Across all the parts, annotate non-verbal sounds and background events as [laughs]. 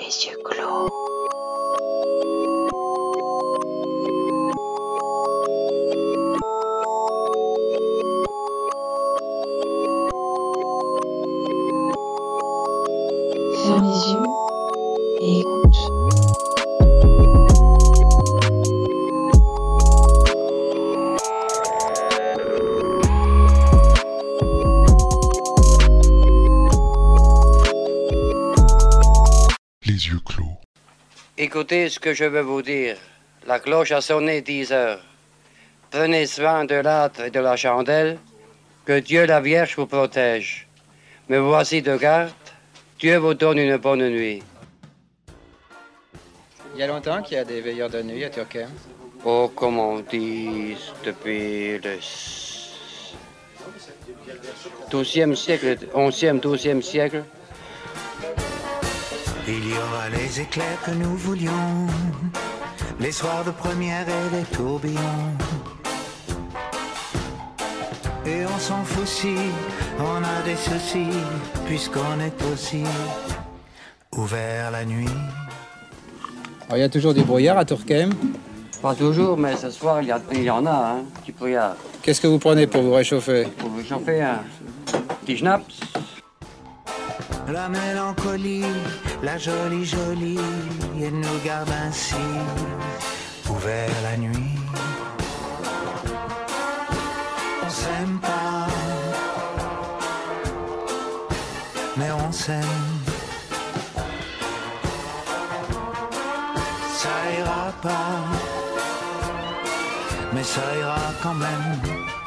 Les yeux clos. Écoutez ce que je veux vous dire. La cloche a sonné dix heures. Prenez soin de l'âtre et de la chandelle. Que Dieu la Vierge vous protège. Me voici de garde. Dieu vous donne une bonne nuit. Il y a longtemps qu'il y a des veilleurs de nuit à Turquem. Oh, comme on dit, depuis le 12e siècle, 11e, 12e siècle, Il y aura les éclairs que nous voulions, les soirs de première et les tourbillons. Et on s'en fout si on a des soucis, puisqu'on est aussi ouvert la nuit. Alors, il y a toujours du brouillard à Turquem. pas toujours, mais ce soir, il y, a- il y en a, hein, petit brouillard. Qu'est-ce que vous prenez pour vous réchauffer? Pour vous chauffer un petit schnaps. La mélancolie, la jolie jolie, elle nous garde ainsi ouvert la nuit. On s'aime pas, mais on s'aime. Ça ira pas, mais ça ira quand même.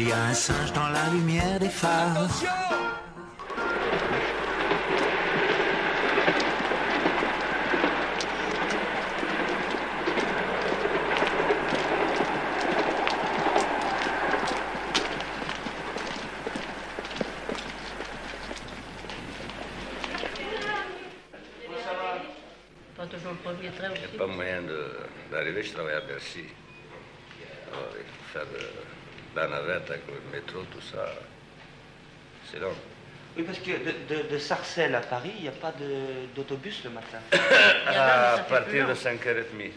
Il y a un singe dans la lumière des phares. Pas toujours le premier train Il n'y aussi. a pas moyen d'arriver, je travaille à Bercy. Alors, il faut faire de, la navette avec le métro, tout ça. C'est long. Oui, parce que de, de, de Sarcelles à Paris, il n'y a pas de- d'autobus le matin. [coughs] À partir de long. 5h30.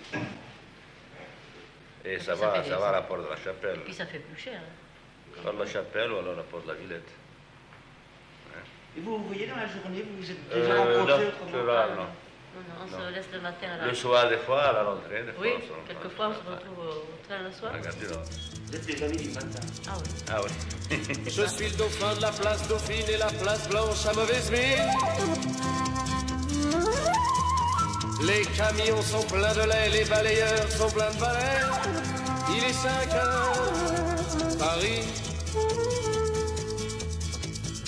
Et ça Ça va, ça va à la porte de la chapelle. Puis ça fait plus cher. hein. Par la chapelle ou alors la porte de la Villette. Et vous, vous voyez dans la journée, vous vous êtes Euh, déjà rencontrés non, autrement? Ah, non. Non, non, on Non. se laisse le matin à la... Le soir, des fois, à la rentrée, des fois. Oui, quelquefois on se retrouve au train le soir. Regardez là. Vous êtes des amis du matin. Ah oui. Ah oui. [laughs] Je suis le dauphin de la place Dauphine et la place Blanche à mauvaise mine. Les camions sont pleins de lait, les balayeurs sont pleins de balais. Il est 5 heures, Paris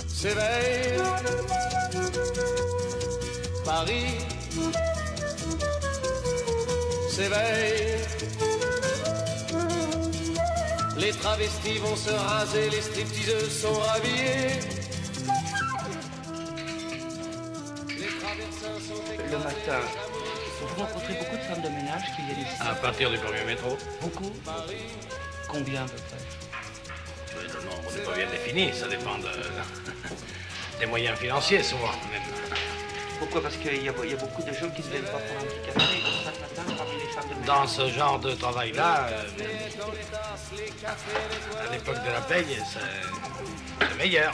s'éveille. Paris s'éveille. Les travestis vont se raser, les stripteaseuses sont rhabillées. Les traversins sont Le matin, vous rencontrez beaucoup de femmes de ménage qui viennent ici À partir du premier métro, Beaucoup Combien à peu près? Le nombre n'est pas bien défini, ça dépend de- [laughs] des moyens financiers souvent. Même. Pourquoi? Parce qu'il y, y a beaucoup de gens qui ne viennent pas prendre un petit café comme ça le matin parmi les femmes de ménage. Dans ce genre de travail-là, euh, à l'époque de la paye, c'est meilleur.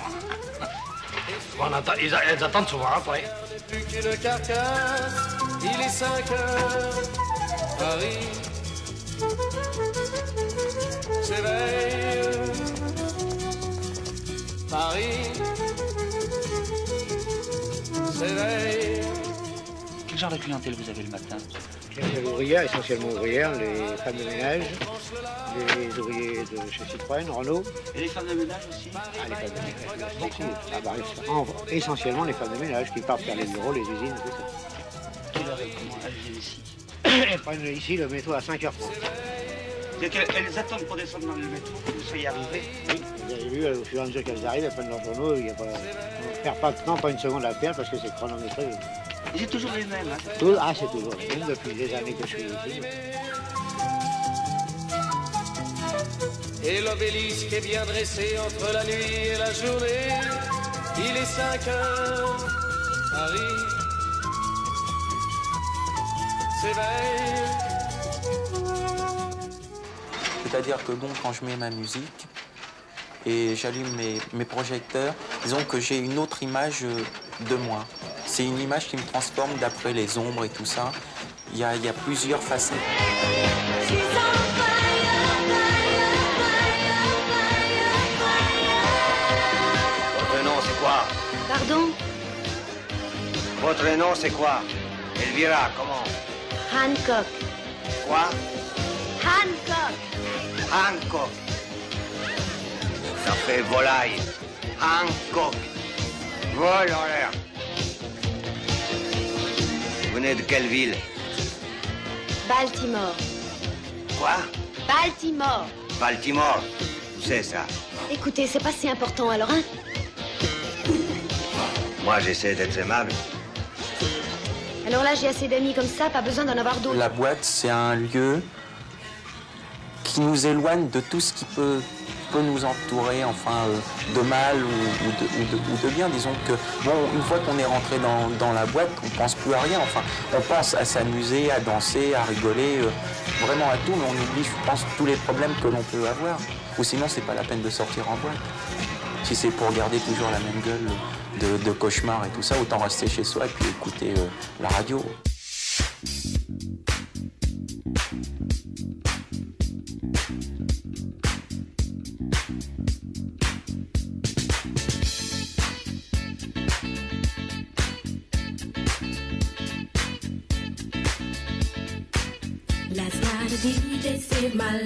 On attend- ils elles attendent souvent après. plus qu'une carcasse. Il est 5 heures, Paris s'éveille. Paris s'éveille. Quel genre de clientèle vous avez le matin? Les ouvrières, essentiellement ouvrières, les femmes de ménage, les ouvriers de chez Citroën, Renault. Et les femmes de ménage aussi? Ah, les femmes de ménage, beaucoup. Ah, bah, en- essentiellement les femmes de ménage qui partent faire les bureaux, les usines, tout ça. Quelle heure viennent ici? [coughs] Prennent ici le métro à 5h30. C'est qu'elles elles attendent pour descendre dans le métro que vous soyez arrivés. Oui, vous avez vu, au fur et à mesure qu'elles arrivent, elles prennent leurs journaux, il y a pas... on perd pas de temps, pas une seconde à perdre parce que c'est chronométré. C'est toujours les mêmes. Hein. Tout- ah, c'est toujours le même depuis des années que je suis ici. Et l'obélisque est bien dressé entre la nuit et la journée. Il est 5 heures, Paris s'éveille. C'est-à-dire que bon, quand je mets ma musique et j'allume mes, mes projecteurs, disons que j'ai une autre image euh, de moi. C'est une image qui me transforme d'après les ombres et tout ça. Il y a, il y a plusieurs facettes. Votre nom, c'est quoi? Pardon? Votre nom, c'est quoi? Elvira, comment? Hancock. Quoi? Hancock. Ça fait volaille. Hancock. Vol en l'air. Vous venez de quelle ville? Baltimore. Quoi? Baltimore. Baltimore. Où c'est ça? Écoutez, c'est pas si important alors, hein? Moi, j'essaie d'être aimable. Alors là, j'ai assez d'amis comme ça, pas besoin d'en avoir d'autres. La boîte, c'est un lieu qui nous éloigne de tout ce qui peut, peut nous entourer, enfin, euh, de mal ou, de, ou de- ou de bien. Disons que, bon, une fois qu'on est rentré dans, dans la boîte, on pense plus à rien. Enfin, on pense à s'amuser, à danser, à rigoler, euh, vraiment à tout, mais on oublie, je pense, tous les problèmes que l'on peut avoir. Ou sinon, c'est pas la peine de sortir en boîte. Si c'est pour garder toujours la même gueule de, de cauchemar et tout ça, autant rester chez soi et puis écouter euh, la radio.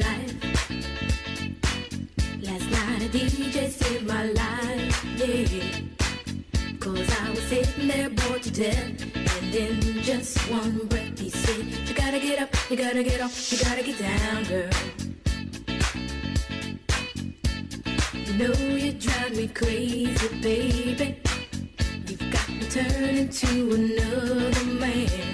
Life. Last night a DJ saved my life, yeah. Cause I was sitting there bored to death. And in just one breath he said, You gotta get up, you gotta get off, you gotta get down, girl. You know you drive me crazy, baby. You've got me turning to another man.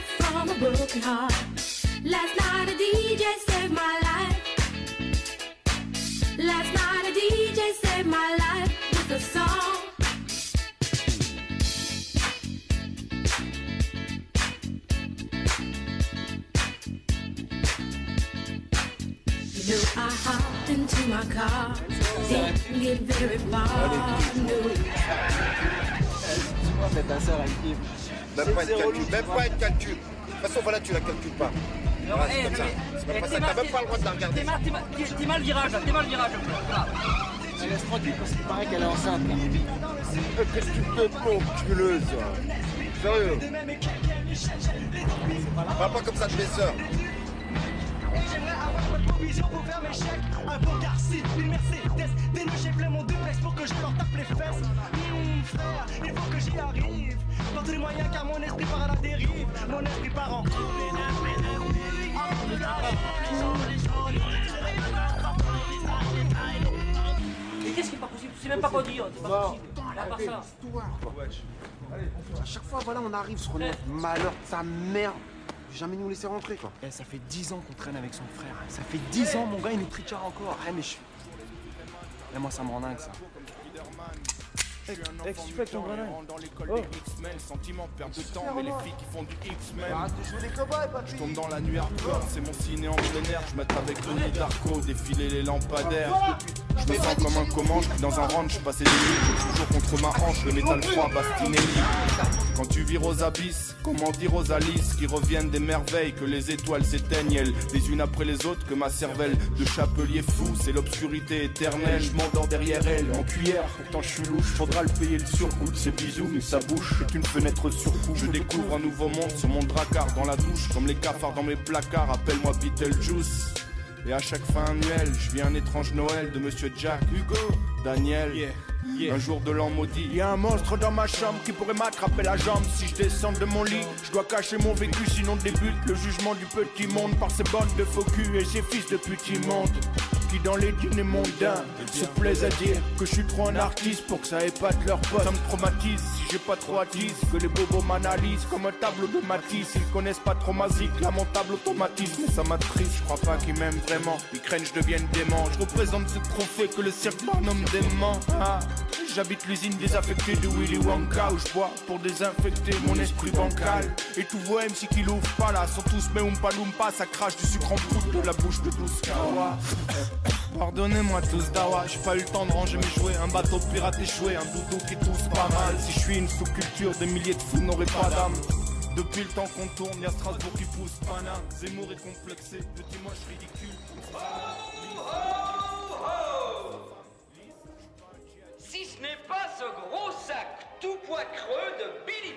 broken heart. Last night a DJ saved my life. Last night a DJ saved my life with a song. You know I hopped into my car, didn't get very far. No. Même pas calcul, même pas calcul. De toute façon, voilà, tu la calcules pas. Voilà, c'est comme ça. C'est même pas ça, t'as même pas le droit de la regarder. T'es mal, virage, t'es mal virage. Voilà. Elle laisse tranquille parce qu'il paraît qu'elle est enceinte. là. Euh, Qu'est-ce que tu enculeuse Sérieux? Parle pas comme ça de mes sœurs. Provision pour faire mes chèques. Un beau Garci, une Mercedes. Des nœuds, j'ai plein mon duplex pour que je leur tape les fesses. Hum, frère, il faut que j'y arrive. Dans tous les moyens, car mon esprit part à la dérive. Mon esprit part en Mais qu'est-ce qui est pas possible? Sais même pas quoi dire, c'est pas possible. Ça. À chaque fois, voilà, on arrive sur notre malheur de sa mère. Jamais nous laisser rentrer, quoi. Eh, ça fait 10 ans qu'on traîne avec son frère. Ça fait 10 ans, mon gars, il nous trichard encore. Eh, mais je... Eh, moi, ça me rend dingue, ça. Eh, tu fais avec ton grenade Dans l'école Oh. des X-Men, sentiment, perte de temps, mais les filles qui font du X-Men. Arrête de jouer les cow-boys, papy. Je tombe dans la nuit hardcore, c'est mon ciné en plein air. Je m'attends avec Tony Darko, défiler les lampadaires. Je me sens comme un commande, je dans un ranch, passé des nuits, toujours contre ma hanche, le métal froid, Bastinelli. Quand tu vires aux abysses, comment dire aux Alice qui reviennent des merveilles, que les étoiles s'éteignent, elles, les unes après les autres, que ma cervelle de chapelier fou, c'est l'obscurité éternelle. Je m'endors derrière elle, en cuillère, pourtant je suis louche, faudra le payer le surcoût de ses bisous, mais sa bouche est une fenêtre sur. Je découvre un nouveau monde sur mon dracard dans la douche, comme les cafards dans mes placards, appelle-moi Beetlejuice. Et à chaque fin annuelle, je vis un étrange Noël de Monsieur Jack, Hugo, Daniel. Un jour de l'an maudit. Y a un monstre dans ma chambre qui pourrait m'attraper la jambe si je descends de mon lit. Je dois cacher mon vécu, sinon débute le jugement du petit monde par ces bandes de faux culs et ces fils de petits monde qui dans les dîners mondains se plaisent à dire que je suis trop un artiste pour que ça épate leur potes. Ça me traumatise si j'ai pas trop à dire que les bobos m'analysent comme un tableau de Matisse. Ils connaissent pas trop ma zik, lamentable automatisme. Mais ça m'attriste, je crois pas qu'ils m'aiment vraiment. Ils craignent je devienne dément. Je représente ce trophée que le cirque nomme dément. Ah. J'habite l'usine désaffectée de Willy Wonka où je bois pour désinfecter mon esprit bancal. Et tous vos MC qui l'ouvrent pas là sont tous mes Oompa Loompa, ça crache du sucre en poudre de la bouche de douce kawa. Pardonnez-moi tous dawa, j'ai pas eu le temps de ranger mes jouets, un bateau pirate échoué, un doudou qui tousse pas mal. Si je suis une sous-culture, des milliers de fous n'auraient pas d'âme. Depuis le temps qu'on tourne, y'a Strasbourg qui pousse Panin, Zemmour est complexé, petit moche ridicule. Si tout poids creux de Billy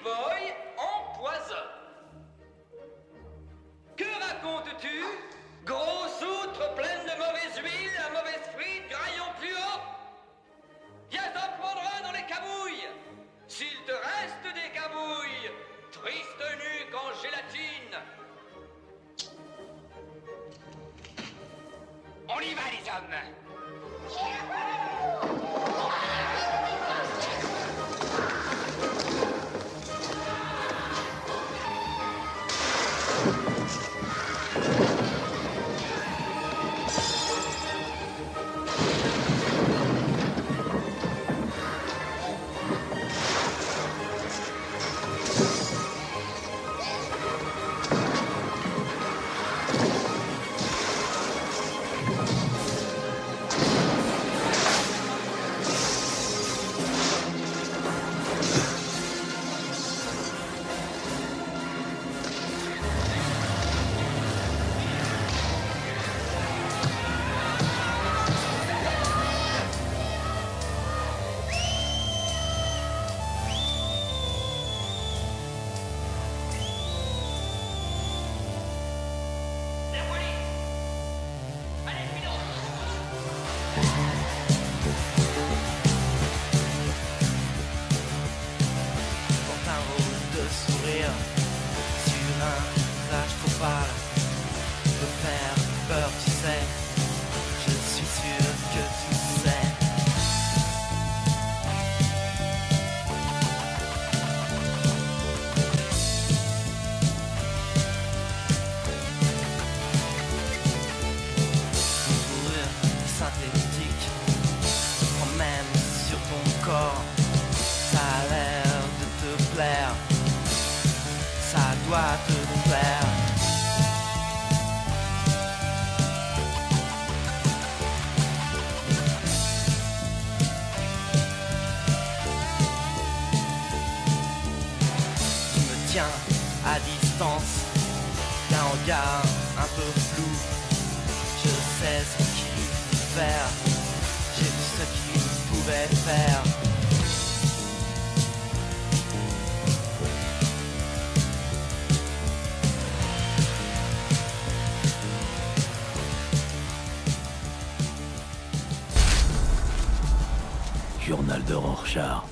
de Rorschach,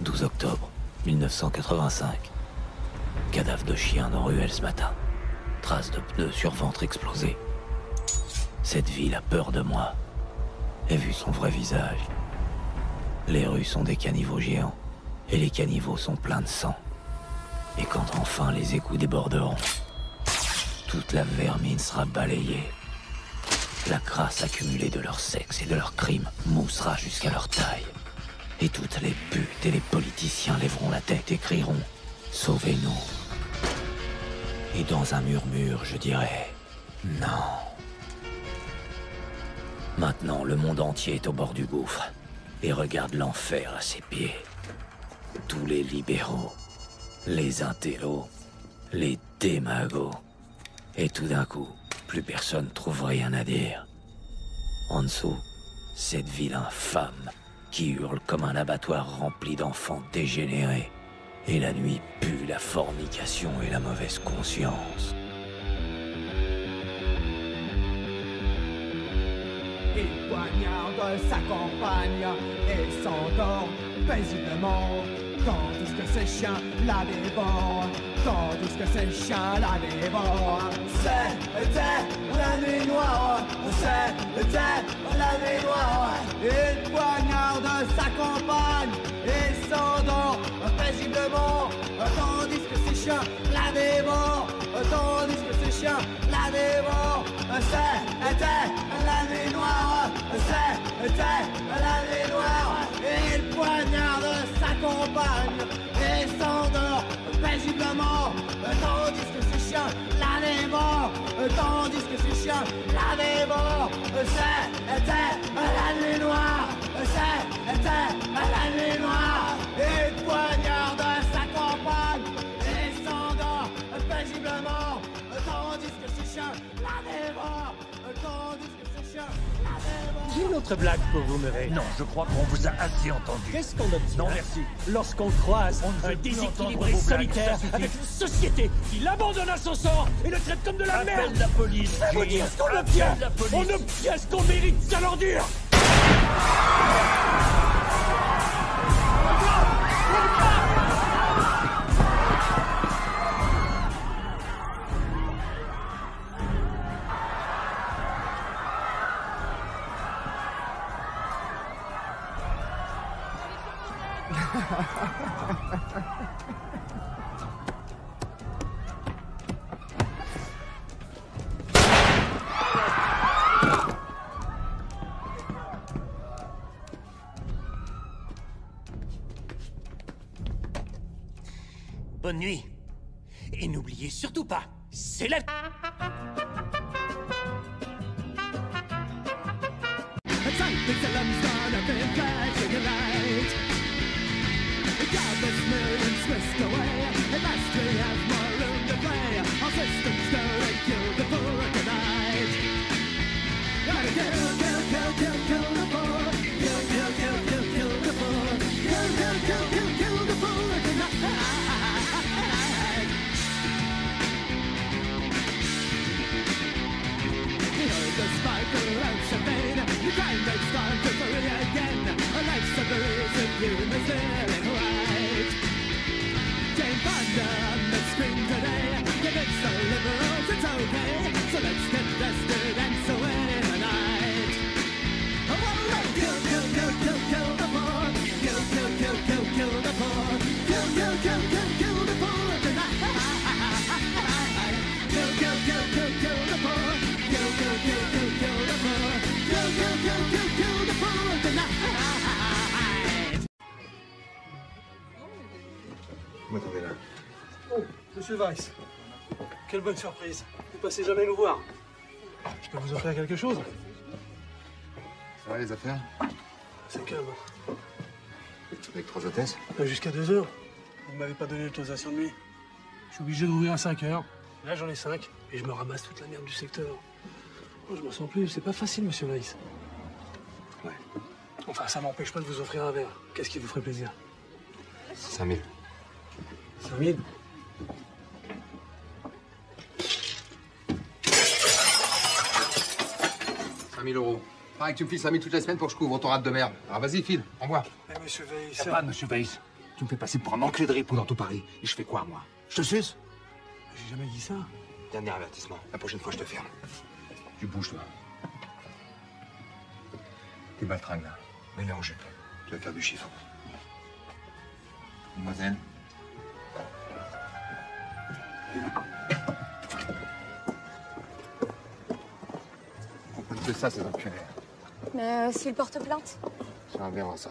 12 octobre 1985. Cadavre de chien dans ruelle ce matin. Traces de pneus sur ventre explosé. Cette ville a peur de moi. Ai vu son vrai visage. Les rues sont des caniveaux géants. Et les caniveaux sont pleins de sang. Et quand enfin les égouts déborderont, toute la vermine sera balayée. La crasse accumulée de leur sexe et de leurs crimes moussera jusqu'à leur taille. Et toutes les putes et les politiciens lèveront la tête et crieront Sauvez-nous. Et dans un murmure, je dirais Non. Maintenant, le monde entier est au bord du gouffre et regarde l'enfer à ses pieds. Tous les libéraux, les intellos, les démagos. Et tout d'un coup, plus personne trouve rien à dire. En dessous, cette ville infâme qui hurle comme un abattoir rempli d'enfants dégénérés. Et la nuit pue la fornication et la mauvaise conscience. Il poignarde sa compagne et s'endort paisiblement. Tandis que ses chiens la dévorent, tandis que la dévorent. C'était la nuit noire, c'était la nuit noire. Il poignarde sa compagne et s'endort paisiblement, tandis que ses chiens la dévorent, tandis que ses chiens la dévorent. C'était la nuit noire, c'était la nuit noire. Il poignarde sa compagne et s'endort paisiblement, tandis que ses chiens la dévorent, tandis que ses chiens la dévorent. C'était la nuit noire, c'était la nuit noire. Et poignarde sa compagne et s'endort paisiblement, tandis que ses chiens la dévorent, tandis que J'ai une autre blague pour vous, Murray. Non, je crois qu'on vous a assez entendu. Qu'est-ce qu'on obtient Non, merci. Lorsqu'on croise On un déséquilibré solitaire avec une société qui l'abandonne à son sort et le traite comme de la Appelle merde la police, vous dire ce qu'on obtient la police. On obtient ce qu'on mérite, sale ordure Bonne Bonne surprise. Vous passez jamais nous voir. Je peux vous offrir quelque chose? Ça va les affaires? C'est calme. Avec trois hôtesses? Euh, Jusqu'à deux heures. Vous m'avez pas donné l'autorisation de nuit. Je suis obligé d'ouvrir à 5 heures. Là, j'en ai 5 et je me ramasse toute la merde du secteur. Oh, je m'en sens plus. C'est pas facile, monsieur Weiss. Ouais. Enfin, ça m'empêche pas de vous offrir un verre. Qu'est-ce qui vous ferait plaisir? 5000. 5000 5000 euros. Pareil que tu me files 5000 toutes les semaines pour que je couvre ton rate de merde. Alors vas-y, file, envoie. Eh, monsieur Weiss. Pas de monsieur Weiss. Tu me fais passer pour un enculé de ripou dans tout Paris. Et je fais quoi, moi? Je te suce? J'ai jamais dit ça. Dernier avertissement. La prochaine fois, je te ferme. Tu bouges, toi. Tes baltringues, là. Mets-les en. Tu vas faire du chiffon. Mademoiselle ça, ces enculés. Mais euh, s'il porte plainte Ça va bien, ça.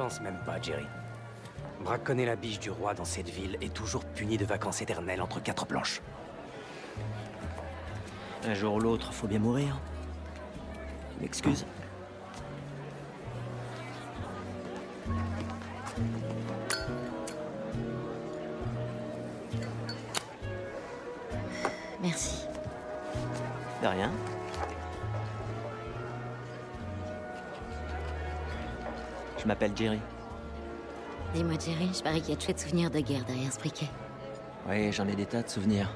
Pense même pas, Jerry. Braconner la biche du roi dans cette ville est toujours puni de vacances éternelles entre quatre planches. Un jour ou l'autre, faut bien mourir. Tu m'excuses Je m'appelle Jerry. Dis-moi, Jerry, je parie qu'il y a de chouettes souvenirs de guerre derrière ce briquet. Oui, j'en ai des tas de souvenirs.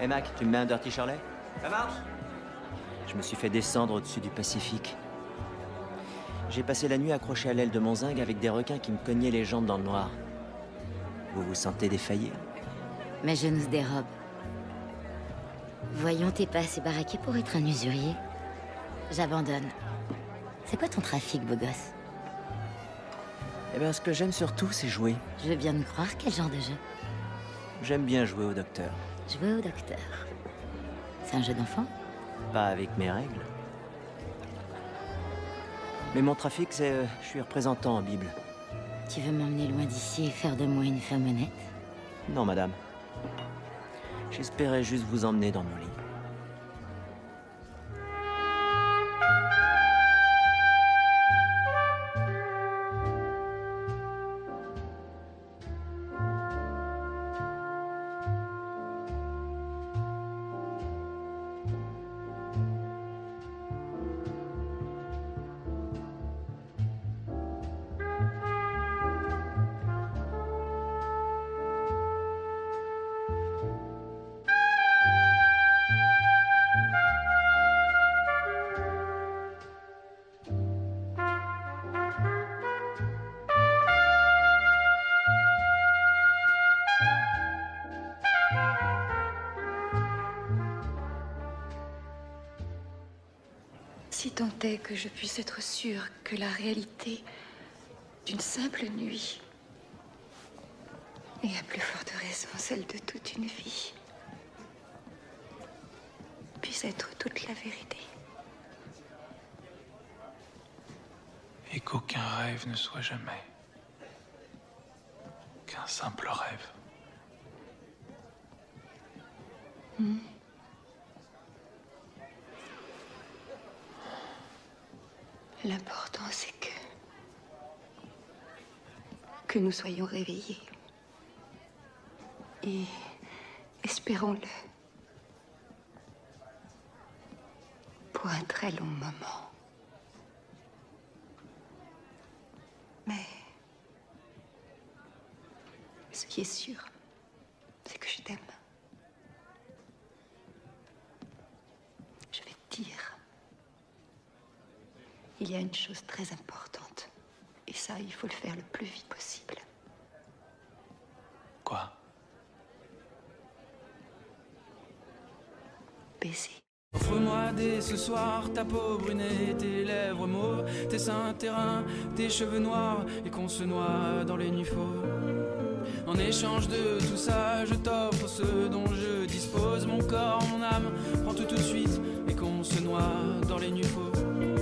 Hé Mac, tu me mets un Dirty Shirley? Ça marche? Je me suis fait descendre au-dessus du Pacifique. J'ai passé la nuit accroché à l'aile de mon zinc avec des requins qui me cognaient les jambes dans le noir. Vous vous sentez défaillir Mes genoux se dérobent. Voyons, t'es pas assez baraqué pour être un usurier. J'abandonne. C'est quoi ton trafic, beau gosse Eh bien, ce que j'aime surtout, c'est jouer. Je veux bien me croire, quel genre de jeu J'aime bien jouer au docteur. Jouer au docteur. C'est un jeu d'enfant Pas avec mes règles. Mais mon trafic, c'est... euh, je suis représentant en Bible. Tu veux m'emmener loin d'ici et faire de moi une femme honnête Non, madame. J'espérais juste vous emmener dans mon lit. Est que je puisse être sûre que la réalité d'une simple nuit, et à plus forte raison celle de toute une vie, puisse être toute la vérité. Et qu'aucun rêve ne soit jamais qu'un simple rêve. Hmm. L'important, c'est que. que nous soyons réveillés. Et espérons-le. Pour un très long moment. Mais. Ce qui est sûr, c'est que je t'aime. Je vais te dire. Il y a une chose très importante. Et ça, il faut le faire le plus vite possible. Quoi? Baiser. Offre-moi dès ce soir ta peau brunée, tes lèvres mauves, tes seins terrains, tes cheveux noirs, et qu'on se noie dans les nuits fauves. En échange de tout ça, je t'offre ce dont je dispose, mon corps, mon âme, prends tout tout de suite, et qu'on se noie dans les nuits fauves.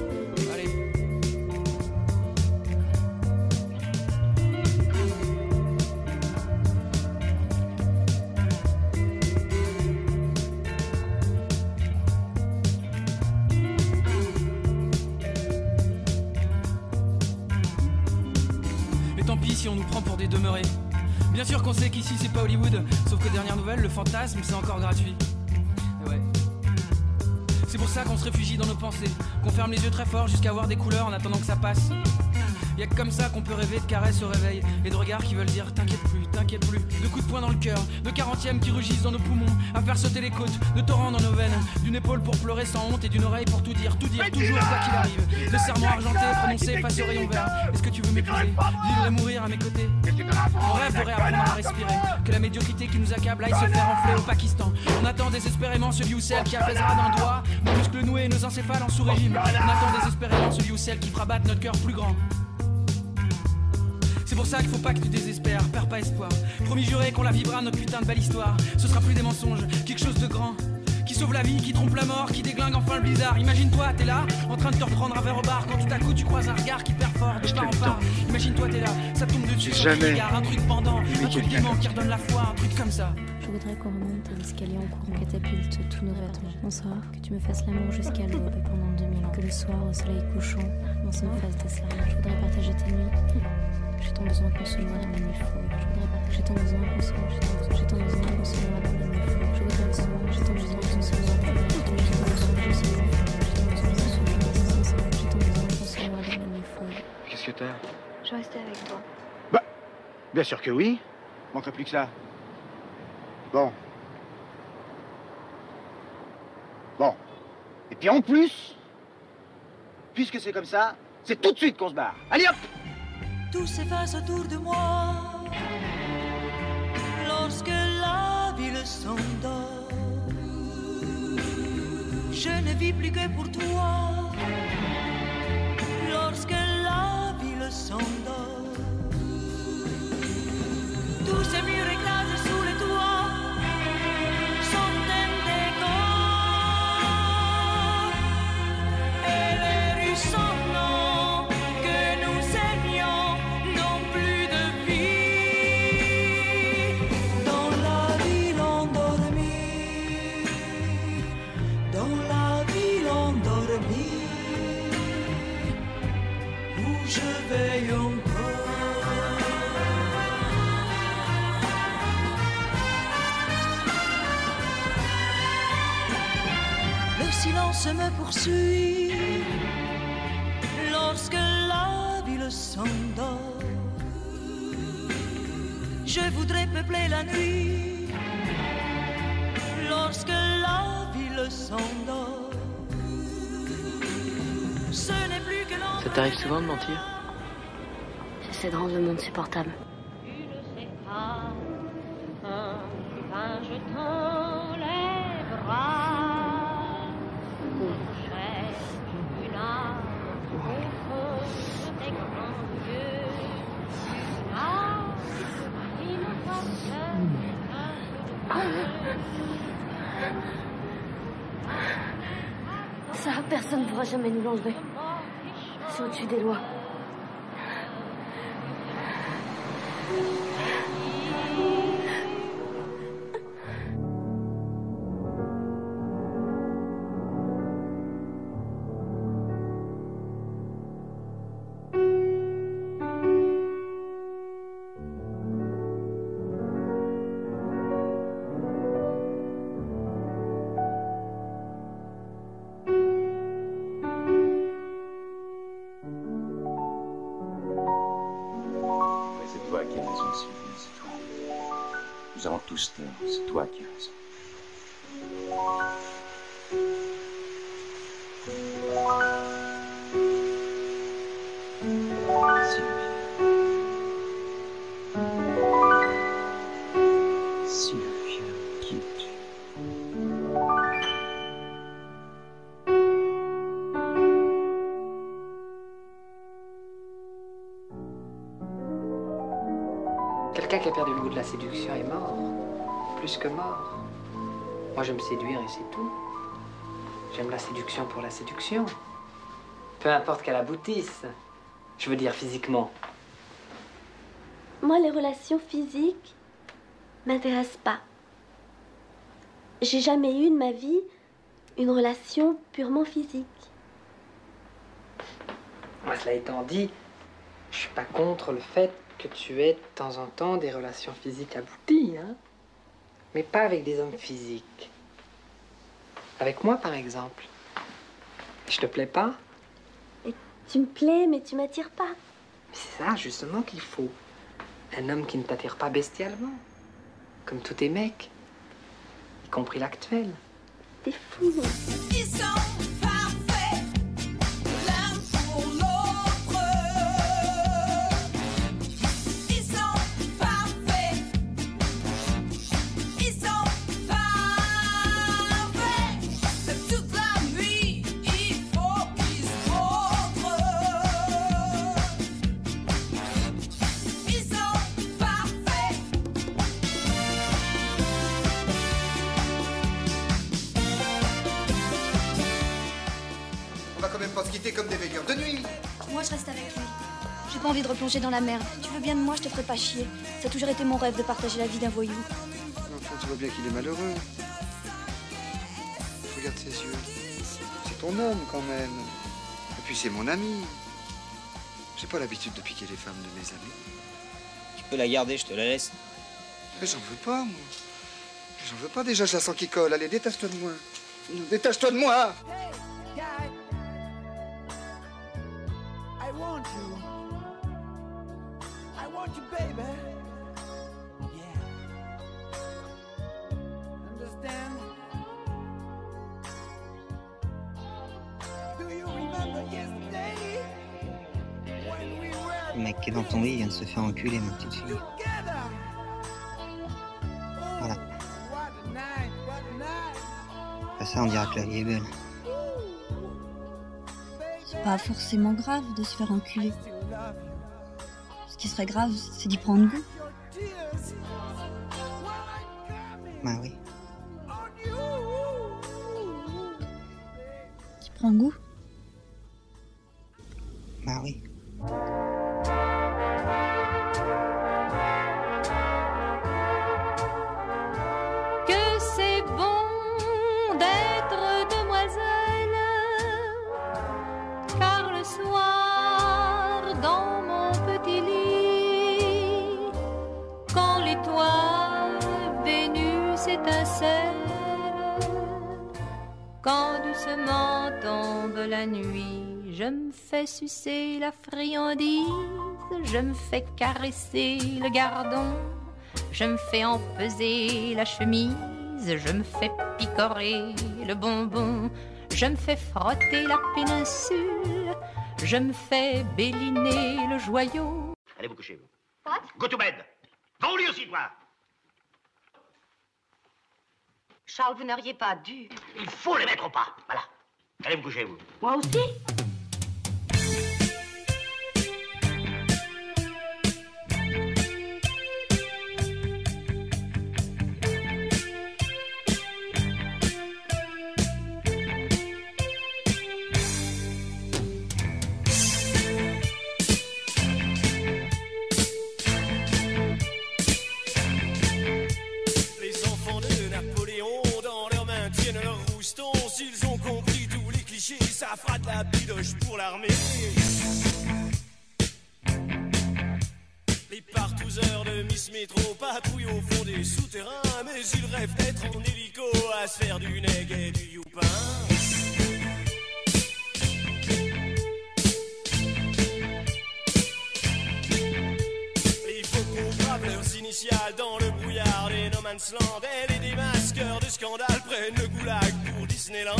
Qu'on sait qu'ici c'est pas Hollywood, sauf que dernière nouvelle, le fantasme c'est encore gratuit. Ouais. C'est pour ça qu'on se réfugie dans nos pensées, qu'on ferme les yeux très fort jusqu'à voir des couleurs en attendant que ça passe. Y'a que comme ça qu'on peut rêver de caresses au réveil et de regards qui veulent dire t'inquiète plus, t'inquiète plus. De coups de poing dans le cœur, de quarantièmes qui rugissent dans nos poumons, à faire sauter les côtes, de torrents dans nos veines, d'une épaule pour pleurer sans honte et d'une oreille pour tout dire, tout dire, toujours quoi qu'il arrive. De serments argentés prononcés face au rayon vert. Est-ce que tu veux m'épouser, vivre et mourir à mes côtés On rêve de réapprendre à respirer, que la médiocrité qui nous accable aille se faire enfler au Pakistan. On attend désespérément celui ou celle qui apaisera d'un doigt nos muscles noués et nos encéphales en sous-régime. On attend désespérément celui ou celle qui fera battre notre cœur plus grand. C'est pour ça qu'il faut pas que tu désespères, perds pas espoir. Promis juré qu'on la vivra notre putain de belle histoire. Ce sera plus des mensonges, quelque chose de grand. qui sauve la vie, qui trompe la mort, qui déglingue enfin le blizzard. Imagine-toi, t'es là, en train de te reprendre un verre au bar, quand tout à coup tu croises un regard qui perd fort, de part en part. Imagine-toi, t'es là, ça tombe dessus, sur ton jamais regard, un truc pendant, un truc vivant qui redonne la foi, un truc comme ça. Je voudrais qu'on remonte à l'escalier en courant catapulte tous nos vêtements. Bonsoir, que tu me fasses l'amour jusqu'à l'aube pendant 2000 ans. Que le soir, au soleil couchant, on se fasse des serments. Je voudrais partager tes nuits. J'ai tant besoin qu'on se noie dans la nuit fauve. Je voudrais partager tant besoin qu'on se noie. J'ai tant- J'ai besoin qu'on se noie dans la nuit fauve. Je voudrais le soir, j'ai tant besoin fauve. J'ai tant besoin noie. J'ai tant besoin. J'ai noie dans nuit fauve. Qu'est-ce que t'as? Je restais avec toi. Bien sûr que oui. Manquerait plus que ça. Bon. Bon. Et puis en plus, puisque c'est comme ça, c'est tout de suite qu'on se barre. Allez hop Tout s'efface autour de moi lorsque la ville s'endort. Je ne vis plus que pour toi lorsque la ville s'endort. Tous ces murs Silence me poursuit lorsque la ville s'endort. Je voudrais peupler la nuit lorsque la ville s'endort. Ce n'est plus que l'endroit. Ça t'arrive souvent de mentir? J'essaie de rendre le monde supportable. Jamais nous l'enlever. C'est au-dessus des lois. Nous avons tous tort, c'est toi qui as raison. Séduction est mort. Plus que mort. Moi, j'aime séduire et c'est tout. J'aime la séduction pour la séduction. Peu importe qu'elle aboutisse. Je veux dire physiquement. Moi, les relations physiques m'intéressent pas. J'ai jamais eu de ma vie une relation purement physique. Moi, cela étant dit, je suis pas contre le fait que tu aies de temps en temps des relations physiques abouties, hein. Mais pas avec des hommes physiques. Avec moi, par exemple. Je te plais pas Tu me plais, mais tu m'attires pas. C'est ça, justement, qu'il faut. Un homme qui ne t'attire pas bestialement. Comme tous tes mecs. Y compris l'actuel. T'es fou. Ils sont Dans la merde. Tu veux bien de moi, je te ferai pas chier. Ça a toujours été mon rêve de partager la vie d'un voyou. Enfin, tu vois bien qu'il est malheureux. Regarde ses yeux. C'est ton homme quand même. Et puis c'est mon ami. J'ai pas l'habitude de piquer les femmes de mes amis. Tu peux la garder, je te la laisse. Mais j'en veux pas, moi. J'en veux pas déjà, je la sens qui colle. Allez, détache-toi de moi. Détache-toi de moi I want you. Want you, baby. Yeah. Understand? Do you remember yesterday when we were Le mec qui est dans ton lit vient de se faire enculer, ma petite fille. together? Voilà. Après ça, on dira que la vie est belle. C'est pas forcément grave de se faire enculer. Ce qui serait grave, c'est d'y prendre goût. Bah oui. Tu prends goût Bah oui. Quand doucement tombe la nuit, je me fais sucer la friandise, je me fais caresser le gardon. Je me fais empeser la chemise, je me fais picorer le bonbon, je me fais frotter la péninsule, je me fais béliner le joyau. Allez vous coucher, vous. What Go to bed. Va au lit aussi, toi. Charles, vous n'auriez pas dû. Il faut les mettre au pas. Voilà. Allez vous coucher, vous. Moi aussi ça fera de la bidoche pour l'armée. Les partouzeurs de Miss Métro patrouillent au fond des souterrains, mais ils rêvent d'être en hélico à se faire du neg et du youpin. Il faut qu'on grave leurs initiales dans le brouillard des No Man's Land. Et les démasqueurs de scandale prennent le goulag pour Disneyland.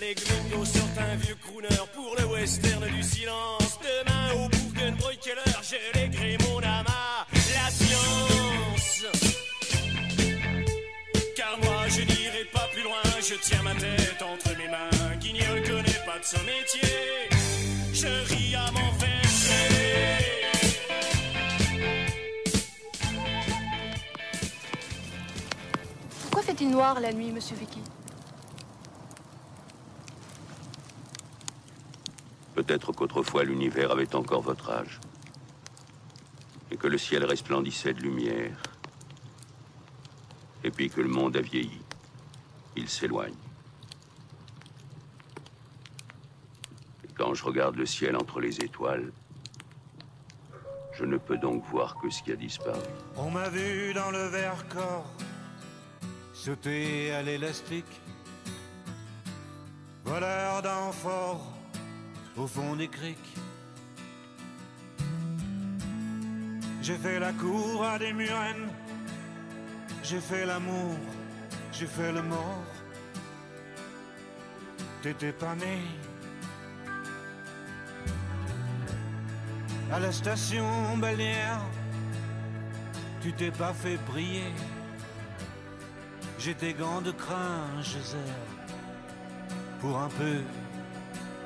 Les gringos sortent un vieux crooner pour le western du silence. Demain au Bourgen Keller, je léguerai mon à la science. Car moi je n'irai pas plus loin, je tiens ma tête entre mes mains. Qui n'y reconnaît pas de son métier, je ris à m'en faire. Pourquoi fait-il noir la nuit, monsieur Vicky? Peut-être qu'autrefois l'univers avait encore votre âge. Et que le ciel resplendissait de lumière. Et puis que le monde a vieilli. Il s'éloigne. Et quand je regarde le ciel entre les étoiles, je ne peux donc voir que ce qui a disparu. On m'a vu dans le verre corps sauter à l'élastique, voleur au fond des criques. J'ai fait la cour à des murennes, j'ai fait l'amour, j'ai fait le mort. T'étais pas né. À la station balnéaire, tu t'es pas fait briller. J'ai tes gants de crin. Pour un peu,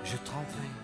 j'ai trempé.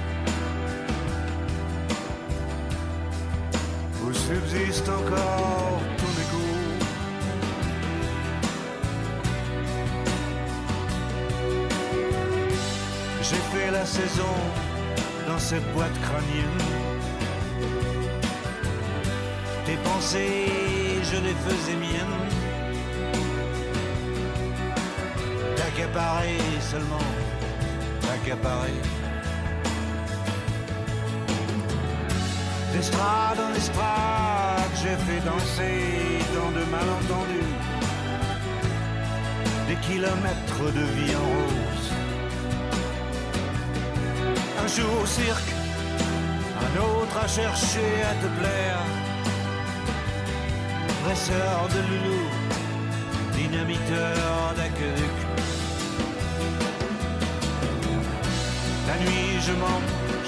Subsiste encore ton écho. J'ai fait la saison dans cette boîte crânienne. Tes pensées, je les faisais miennes. T'accaparer seulement, t'accaparer. D'estrade en estrade, j'ai fait danser dans de malentendus des kilomètres de vie en rose. Un jour au cirque, un autre à chercher à te plaire. Dresseur de loulou, dynamiteur d'aqueduc. La nuit, je mens,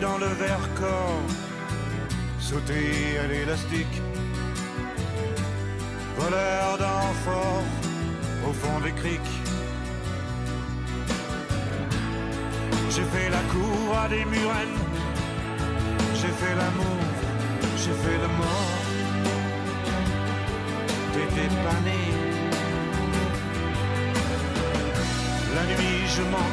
Dans le verre corps sauter à l'élastique. Voleur d'enfort au fond des criques. J'ai fait la cour à des murennes. J'ai fait l'amour, j'ai fait le mort. T'étais pas. La nuit, je mens,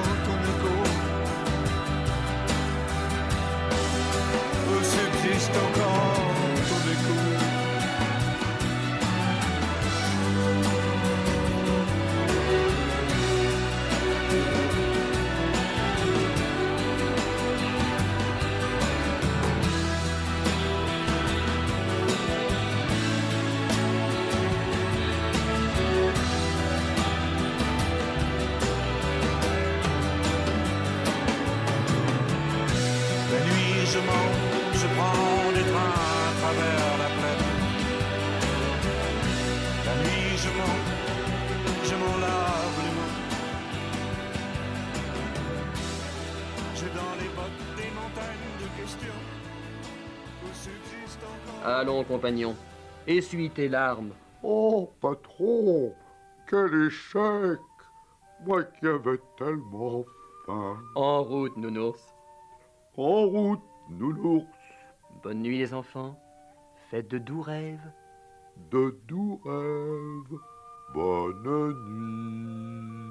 je prends des trains à travers la plaine. La nuit, je mens, je m'en lave les mains. J'ai dans les bottes des montagnes de questions où subsiste encore. Allons, compagnon, essuie tes larmes. Oh, patron, quel échec Moi qui avais tellement faim. En route, nounours. En route, nounours. Bonne nuit, les enfants. Faites de doux rêves. De doux rêves. Bonne nuit.